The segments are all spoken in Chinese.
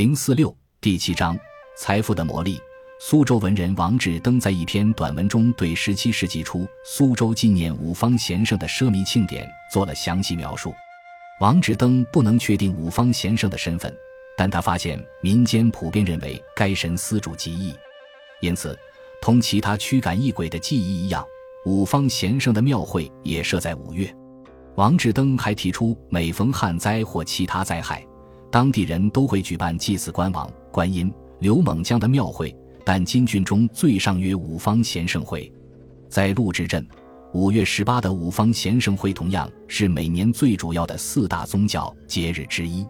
零四六第七章财富的魔力。苏州文人王志登在一篇短文中，对十七世纪初苏州纪念五方贤圣的奢靡庆典做了详细描述。王志登不能确定五方贤圣的身份，但他发现民间普遍认为该神司主极易，因此，同其他驱赶异鬼的技艺一样，五方贤圣的庙会也设在五月。王志登还提出，每逢旱灾或其他灾害。当地人都会举办祭祀关王、观音、刘猛将的庙会，但金郡中最上约五方贤圣会，在陆之镇，五月十八的五方贤圣会同样是每年最主要的四大宗教节日之一。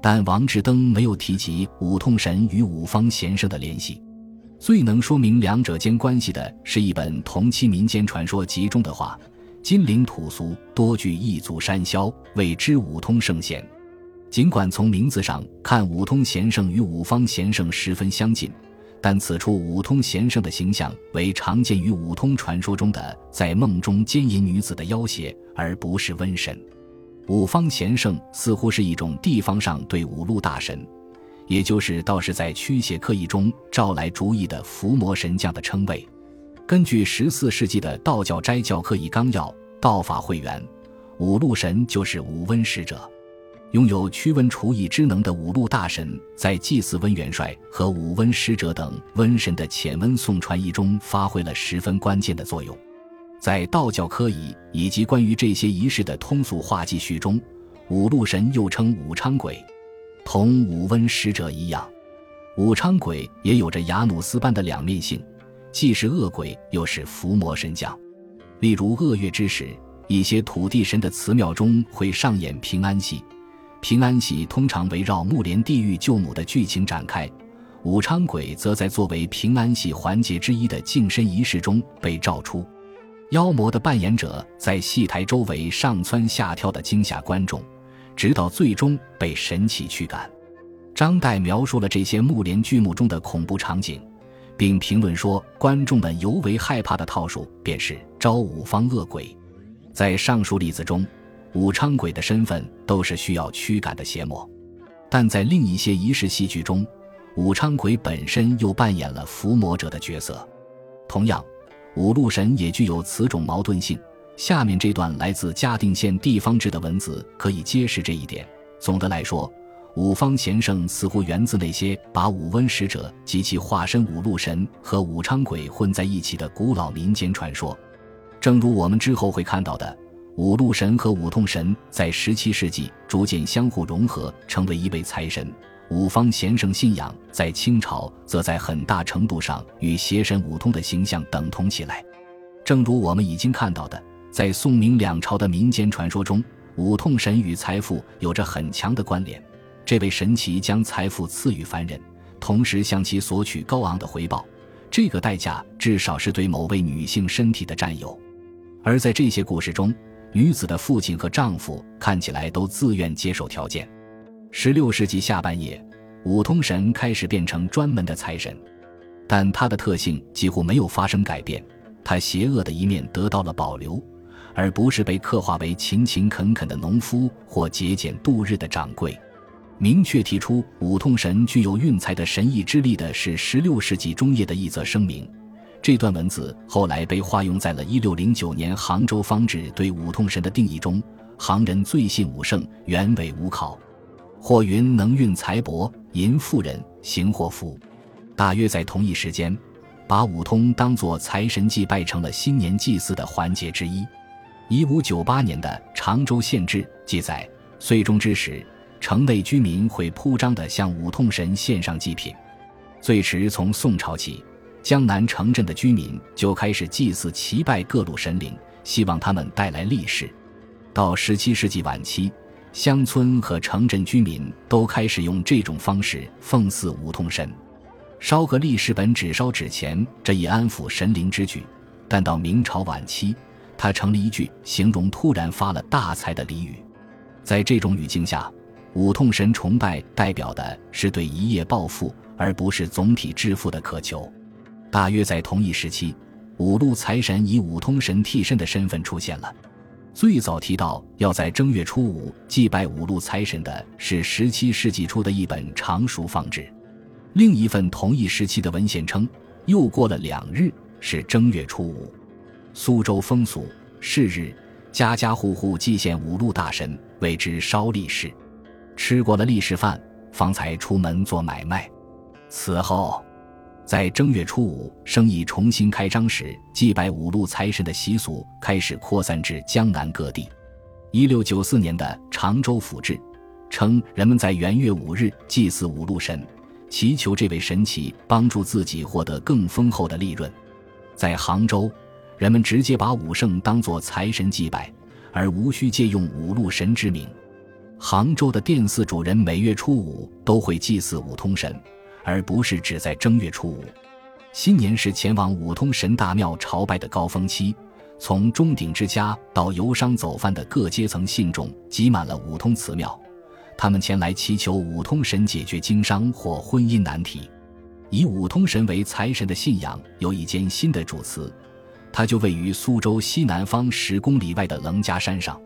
但王志登没有提及五通神与五方贤圣的联系。最能说明两者间关系的是一本同期民间传说集中的话：金陵土俗多具异族山魈，谓之五通圣贤。尽管从名字上看，五通贤圣与五方贤圣十分相近，但此处五通贤圣的形象为常见于五通传说中的在梦中奸淫女子的妖邪，而不是瘟神。五方贤圣似乎是一种地方上对五路大神，也就是道士在驱邪刻意中召来主意的伏魔神将的称谓。根据十四世纪的道教斋教刻意纲要《道法会元》，五路神就是五瘟使者。拥有驱瘟除疫之能的五路大神，在祭祀温元帅和五瘟使者等瘟神的遣瘟送传译中发挥了十分关键的作用。在道教科仪以及关于这些仪式的通俗话记叙中，五路神又称武昌鬼，同五瘟使者一样，武昌鬼也有着雅努斯般的两面性，既是恶鬼，又是伏魔神将。例如恶月之时，一些土地神的祠庙中会上演平安戏。平安喜通常围绕木莲地狱救母的剧情展开，武昌鬼则在作为平安喜环节之一的净身仪式中被召出。妖魔的扮演者在戏台周围上蹿下跳的惊吓观众，直到最终被神奇驱赶。张岱描述了这些木莲剧目中的恐怖场景，并评论说，观众们尤为害怕的套数便是招五方恶鬼。在上述例子中。武昌鬼的身份都是需要驱赶的邪魔，但在另一些仪式戏剧中，武昌鬼本身又扮演了伏魔者的角色。同样，五路神也具有此种矛盾性。下面这段来自嘉定县地方志的文字可以揭示这一点。总的来说，五方贤圣似乎源自那些把五瘟使者及其化身五路神和武昌鬼混在一起的古老民间传说。正如我们之后会看到的。五路神和五通神在十七世纪逐渐相互融合，成为一位财神。五方贤圣信仰在清朝则在很大程度上与邪神五通的形象等同起来。正如我们已经看到的，在宋明两朝的民间传说中，五通神与财富有着很强的关联。这位神奇将财富赐予凡人，同时向其索取高昂的回报，这个代价至少是对某位女性身体的占有。而在这些故事中，女子的父亲和丈夫看起来都自愿接受条件。十六世纪下半叶，五通神开始变成专门的财神，但他的特性几乎没有发生改变。他邪恶的一面得到了保留，而不是被刻画为勤勤恳恳的农夫或节俭度日的掌柜。明确提出五通神具有运财的神意之力的是十六世纪中叶的一则声明。这段文字后来被化用在了1609年杭州方志对五通神的定义中。杭人最信五圣，原为五考，或云能运财帛、淫妇人、行祸福。大约在同一时间，把五通当作财神祭拜成了新年祭祀的环节之一。1598年的《常州县志》记载，岁终之时，城内居民会铺张地向五通神献上祭品。最迟从宋朝起。江南城镇的居民就开始祭祀、祈拜各路神灵，希望他们带来利市。到十七世纪晚期，乡村和城镇居民都开始用这种方式奉祀五通神，烧个利市本、只烧纸钱，这一安抚神灵之举。但到明朝晚期，它成了一句形容突然发了大财的俚语。在这种语境下，五通神崇拜代表的是对一夜暴富，而不是总体致富的渴求。大约在同一时期，五路财神以五通神替身的身份出现了。最早提到要在正月初五祭拜五路财神的是十七世纪初的一本常熟方志。另一份同一时期的文献称，又过了两日是正月初五。苏州风俗是日，家家户户祭献五路大神，为之烧利市。吃过了利市饭，方才出门做买卖。此后。在正月初五生意重新开张时，祭拜五路财神的习俗开始扩散至江南各地。一六九四年的《常州府志》称，人们在元月五日祭祀五路神，祈求这位神祇帮助自己获得更丰厚的利润。在杭州，人们直接把武圣当作财神祭拜，而无需借用五路神之名。杭州的店肆主人每月初五都会祭祀五通神。而不是只在正月初五，新年是前往五通神大庙朝拜的高峰期。从钟鼎之家到游商走贩的各阶层信众挤满了五通祠庙，他们前来祈求五通神解决经商或婚姻难题。以五通神为财神的信仰有一间新的主祠，它就位于苏州西南方十公里外的棱家山上。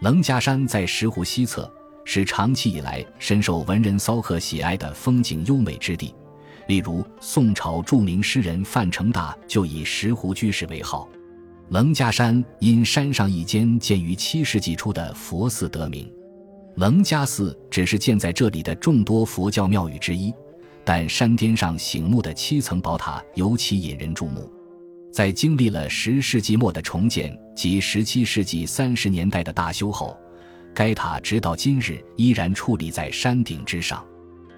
棱家山在石湖西侧。是长期以来深受文人骚客喜爱的风景优美之地，例如宋朝著名诗人范成大就以石湖居士为号。棱家山因山上一间建于七世纪初的佛寺得名。棱家寺只是建在这里的众多佛教庙宇之一，但山巅上醒目的七层宝塔尤其引人注目。在经历了十世纪末的重建及十七世纪三十年代的大修后。该塔直到今日依然矗立在山顶之上。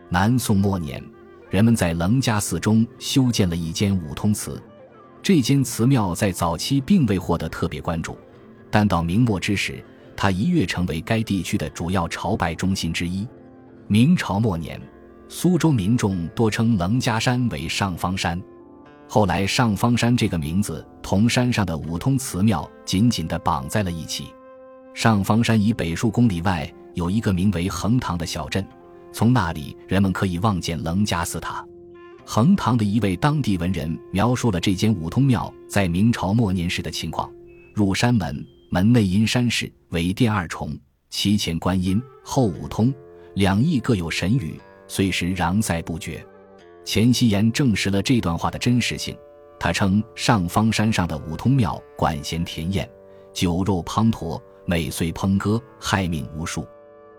南宋末年，人们在棱家寺中修建了一间五通祠。这间祠庙在早期并未获得特别关注，但到明末之时，它一跃成为该地区的主要朝拜中心之一。明朝末年，苏州民众多称棱家山为上方山。后来，上方山这个名字同山上的五通祠庙紧紧地绑在了一起。上方山以北数公里外有一个名为横塘的小镇，从那里人们可以望见棱家寺塔。横塘的一位当地文人描述了这间五通庙在明朝末年时的情况：入山门，门内因山势，为殿二重，其前观音，后五通，两翼各有神语，岁时攘塞不绝。钱希言证实了这段话的真实性。他称上方山上的五通庙管弦甜艳，酒肉滂沱。每岁烹歌，害命无数。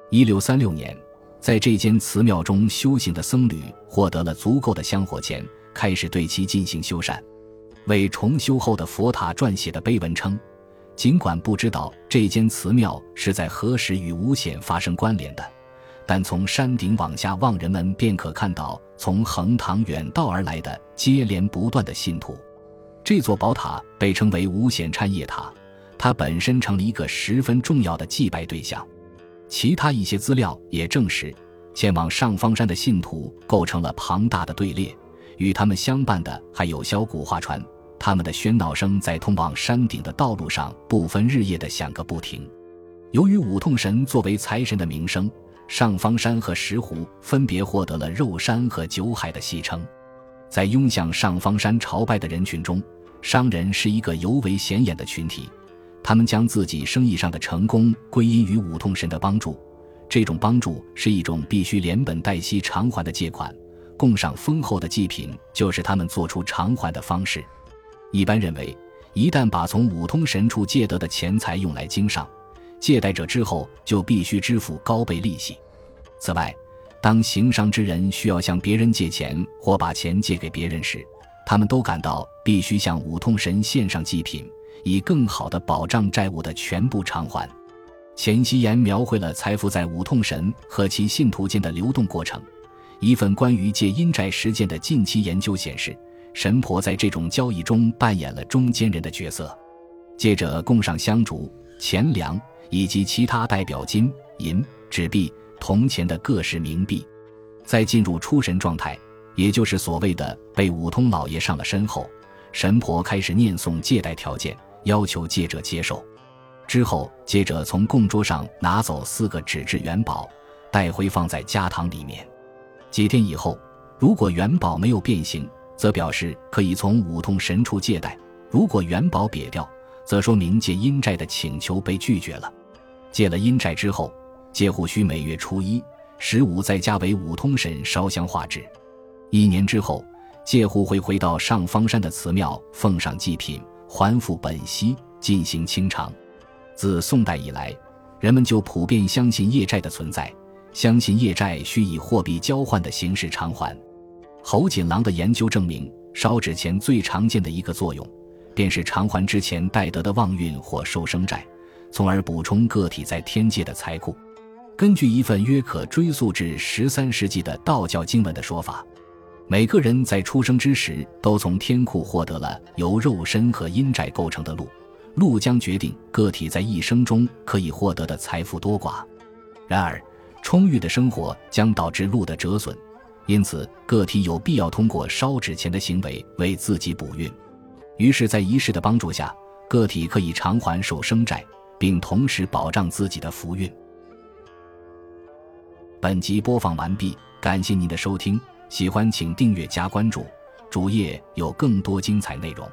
一六三六年，在这间祠庙中修行的僧侣获得了足够的香火钱，开始对其进行修缮。为重修后的佛塔撰写的碑文称：尽管不知道这间祠庙是在何时与吴显发生关联的，但从山顶往下望，人们便可看到从横塘远道而来的接连不断的信徒。这座宝塔被称为吴显忏业塔。他本身成了一个十分重要的祭拜对象。其他一些资料也证实，前往上方山的信徒构成了庞大的队列，与他们相伴的还有小古画船。他们的喧闹声在通往山顶的道路上不分日夜的响个不停。由于五痛神作为财神的名声，上方山和石湖分别获得了“肉山”和“酒海”的戏称。在拥向上方山朝拜的人群中，商人是一个尤为显眼的群体。他们将自己生意上的成功归因于五通神的帮助，这种帮助是一种必须连本带息偿还的借款，供上丰厚的祭品就是他们做出偿还的方式。一般认为，一旦把从五通神处借得的钱财用来经商，借贷者之后就必须支付高倍利息。此外，当行商之人需要向别人借钱或把钱借给别人时，他们都感到必须向五通神献上祭品。以更好的保障债务的全部偿还。钱希言描绘了财富在五痛神和其信徒间的流动过程。一份关于借阴债实践的近期研究显示，神婆在这种交易中扮演了中间人的角色。借着供上香烛、钱粮以及其他代表金银、纸币、铜钱的各式冥币，在进入出神状态，也就是所谓的被五通老爷上了身后，神婆开始念诵借贷条件。要求借者接受，之后借者从供桌上拿走四个纸质元宝，带回放在家堂里面。几天以后，如果元宝没有变形，则表示可以从五通神处借贷；如果元宝瘪掉，则说明借阴债的请求被拒绝了。借了阴债之后，借户需每月初一、十五在家为五通神烧香化纸。一年之后，借户会回到上方山的祠庙奉上祭品，还复本息，进行清偿。自宋代以来，人们就普遍相信业债的存在，相信业债需以货币交换的形式偿还。侯锦郎的研究证明，烧纸钱最常见的一个作用，便是偿还之前带得的旺运或收生债。从而补充个体在天界的财库。根据一份约可追溯至十三世纪的道教经文的说法，每个人在出生之时都从天库获得了由肉身和阴债构成的禄，禄将决定个体在一生中可以获得的财富多寡。然而，充裕的生活将导致路的折损，因此个体有必要通过烧纸钱的行为为自己补运。于是，在仪式的帮助下，个体可以偿还受生债。并同时保障自己的福运。本集播放完毕，感谢您的收听，喜欢请订阅加关注，主页有更多精彩内容。